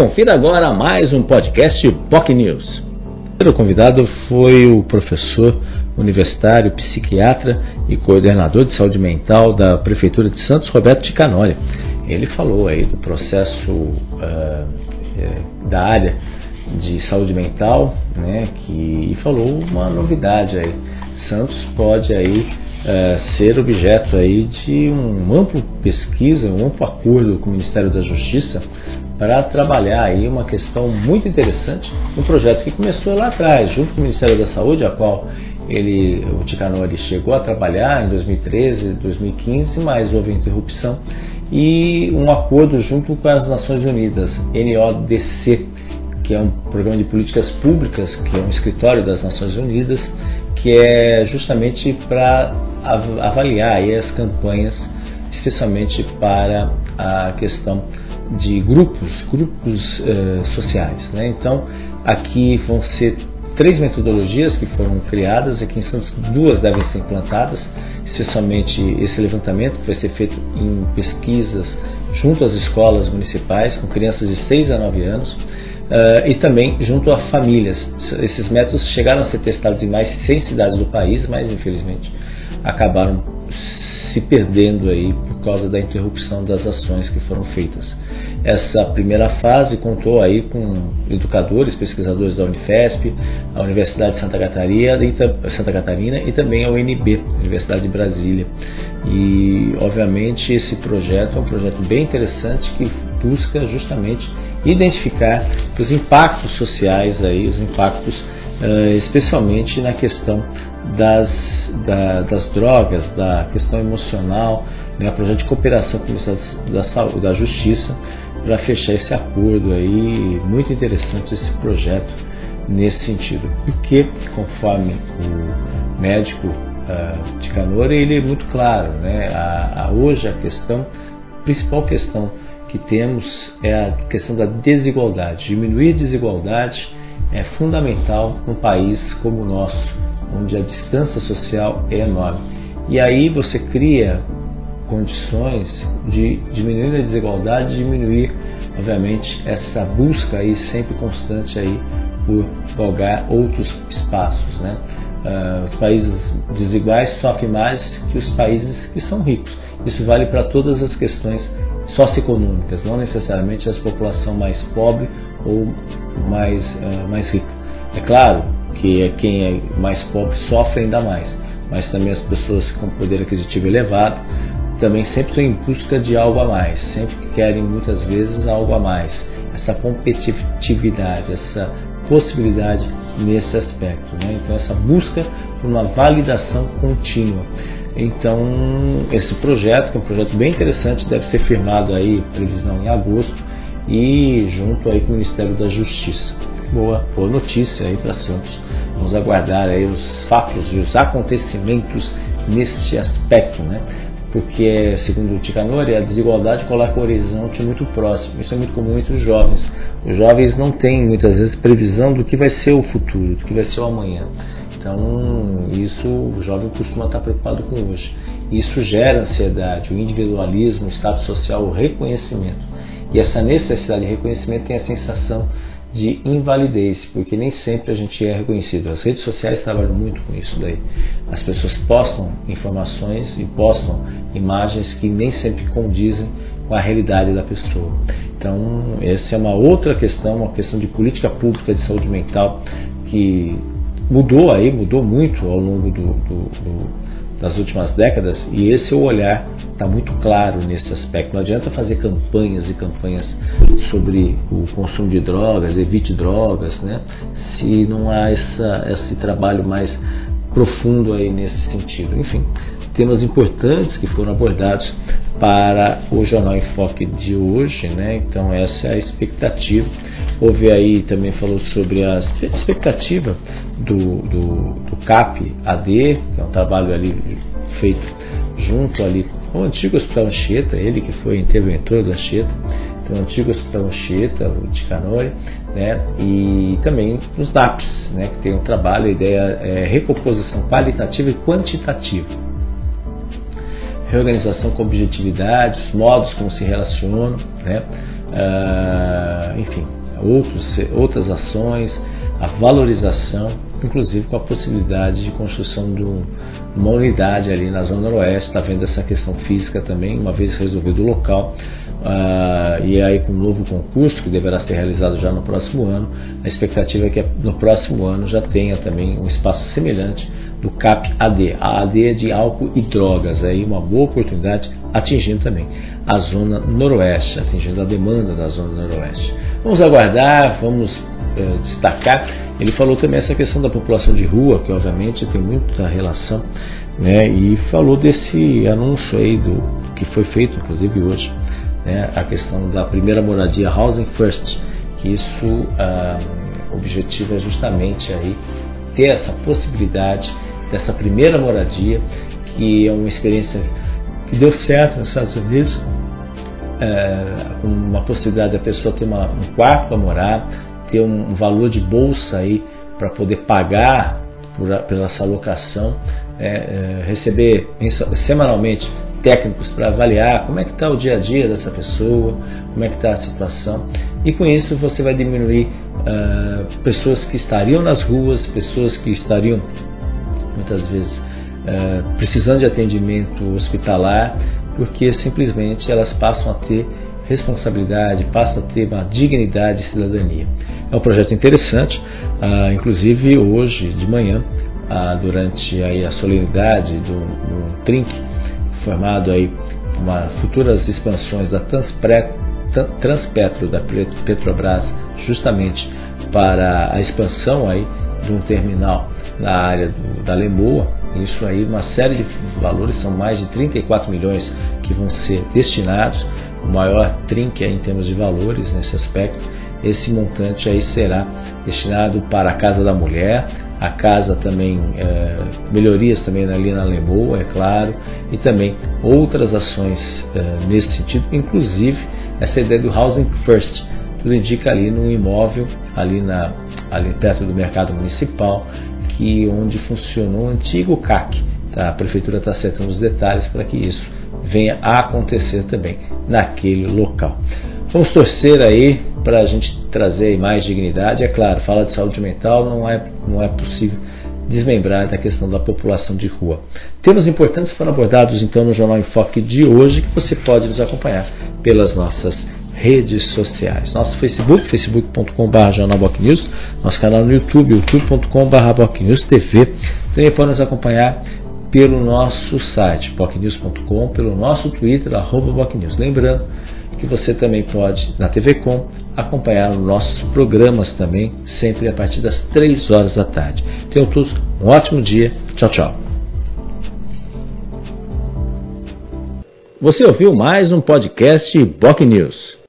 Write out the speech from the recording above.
Confira agora mais um podcast POC News. O primeiro convidado foi o professor universitário, psiquiatra e coordenador de saúde mental da Prefeitura de Santos, Roberto Ticanoli. Ele falou aí do processo uh, da área de saúde mental, né, que e falou uma novidade aí. Santos pode aí é, ser objeto aí de um amplo pesquisa, um amplo acordo com o Ministério da Justiça para trabalhar aí uma questão muito interessante, um projeto que começou lá atrás, junto com o Ministério da Saúde, a qual ele, o Ticanori chegou a trabalhar em 2013, 2015, mas houve interrupção e um acordo junto com as Nações Unidas, NODC, que é um programa de políticas públicas, que é um escritório das Nações Unidas, que é justamente para avaliar as campanhas, especialmente para a questão de grupos, grupos eh, sociais. Né? Então, aqui vão ser três metodologias que foram criadas, aqui em Santos duas devem ser implantadas, especialmente esse levantamento que vai ser feito em pesquisas junto às escolas municipais com crianças de 6 a 9 anos, Uh, e também junto a famílias. Esses métodos chegaram a ser testados em mais de 100 cidades do país, mas infelizmente acabaram se perdendo aí por causa da interrupção das ações que foram feitas. Essa primeira fase contou aí com educadores, pesquisadores da Unifesp, a Universidade de Santa Catarina, Santa Catarina e também a UNB, Universidade de Brasília. E obviamente esse projeto é um projeto bem interessante que busca justamente identificar os impactos sociais aí, os impactos uh, especialmente na questão das, da, das drogas, da questão emocional, né, projeto de cooperação com o Ministério da Saúde, da Justiça, para fechar esse acordo aí, muito interessante esse projeto nesse sentido, porque conforme o médico uh, de Canora, ele é muito claro, né, a, a, hoje a questão, a principal questão que temos é a questão da desigualdade. Diminuir a desigualdade é fundamental num país como o nosso, onde a distância social é enorme. E aí você cria condições de diminuir a desigualdade, diminuir, obviamente, essa busca aí sempre constante aí por galgar outros espaços, né? Uh, os países desiguais sofrem mais que os países que são ricos. Isso vale para todas as questões socioeconômicas, não necessariamente as população mais pobre ou mais, uh, mais rica. É claro que é quem é mais pobre sofre ainda mais, mas também as pessoas com poder aquisitivo elevado também sempre estão em busca de algo a mais, sempre querem muitas vezes algo a mais. Essa competitividade, essa possibilidade nesse aspecto. Né? Então, essa busca por uma validação contínua. Então, esse projeto, que é um projeto bem interessante, deve ser firmado aí, previsão em agosto, e junto aí com o Ministério da Justiça. Boa, boa notícia aí para Santos. Vamos aguardar aí os fatos e os acontecimentos nesse aspecto, né? Porque, segundo o Ticanori, a desigualdade coloca o horizonte muito próximo. Isso é muito comum entre os jovens. Os jovens não têm muitas vezes previsão do que vai ser o futuro, do que vai ser o amanhã. Então, isso o jovem costuma estar preocupado com hoje. Isso gera ansiedade, o individualismo, o status social, o reconhecimento. E essa necessidade de reconhecimento tem a sensação de invalidez, porque nem sempre a gente é reconhecido. As redes sociais trabalham muito com isso daí. As pessoas postam informações e postam imagens que nem sempre condizem com a realidade da pessoa. Então, essa é uma outra questão, uma questão de política pública de saúde mental que mudou aí, mudou muito ao longo do, do, do das últimas décadas e esse o olhar está muito claro nesse aspecto. Não adianta fazer campanhas e campanhas sobre o consumo de drogas, evite drogas, né? Se não há essa, esse trabalho mais profundo aí nesse sentido. Enfim, temas importantes que foram abordados para o Jornal em Foque de hoje, né? Então essa é a expectativa. Houve aí também falou sobre a expectativa do, do, do CAP AD, que é um trabalho ali feito junto ali com o antigo Hospital Anchieta, ele que foi interventor da Anchieta, então o antigo Hospital Anchieta, o de Canoi, né? E também os DAPs, né? Que tem um trabalho, a ideia é recomposição qualitativa e quantitativa reorganização com objetividade, os modos como se relacionam, né? Uh, enfim, outros, outras ações, a valorização, inclusive com a possibilidade de construção de um, uma unidade ali na Zona Noroeste, está vendo essa questão física também, uma vez resolvido o local, uh, e aí com um novo concurso que deverá ser realizado já no próximo ano, a expectativa é que no próximo ano já tenha também um espaço semelhante do CAP AD. A AD é de álcool e drogas, aí uma boa oportunidade atingindo também a zona noroeste, atingindo a demanda da zona noroeste. Vamos aguardar, vamos eh, destacar. Ele falou também essa questão da população de rua, que obviamente tem muita relação, né? E falou desse anúncio aí do que foi feito, inclusive hoje, né? A questão da primeira moradia Housing First, que isso ah, objetiva justamente aí ter essa possibilidade dessa primeira moradia, que é uma experiência que deu certo nos Estados Unidos, é, uma possibilidade da pessoa ter uma, um quarto para morar, ter um, um, valor de bolsa aí para poder pagar por, pela essa locação, é, é, receber semanalmente técnicos para avaliar como é que está o dia a dia dessa pessoa, como é que está a situação. E com isso você vai diminuir uh, pessoas que estariam nas ruas, pessoas que estariam muitas vezes uh, precisando de atendimento hospitalar porque simplesmente elas passam a ter responsabilidade, passam a ter uma dignidade e cidadania. É um projeto interessante, uh, inclusive hoje de manhã, durante aí a solenidade do, do formado aí uma futuras expansões da Transpre, Transpetro da Petrobras, justamente para a expansão aí de um terminal na área do, da Lemoa. Isso aí, uma série de valores, são mais de 34 milhões que vão ser destinados, o maior trinque em termos de valores nesse aspecto. Esse montante aí será destinado para a Casa da Mulher, a casa também, é, melhorias também ali na Lemoa, é claro, e também outras ações é, nesse sentido, inclusive essa ideia do Housing First, tudo indica ali no imóvel, ali, na, ali perto do mercado municipal, que onde funcionou o antigo CAC. Tá? A prefeitura está acertando os detalhes para que isso venha a acontecer também naquele local. Vamos torcer aí para a gente trazer mais dignidade. É claro, fala de saúde mental, não é, não é possível desmembrar da questão da população de rua. Temas importantes foram abordados então no Jornal Enfoque de hoje, que você pode nos acompanhar pelas nossas redes sociais. Nosso Facebook, facebook.com.br jornalbocnews, nosso canal no YouTube, youtube.com.br bocnewstv. Também pode nos acompanhar pelo nosso site, bocnews.com, pelo nosso Twitter, arroba bocnews. Lembrando que você também pode, na TV Com, acompanhar os nossos programas também, sempre a partir das 3 horas da tarde. Tenham todos um ótimo dia. Tchau, tchau. Você ouviu mais um podcast Boc News.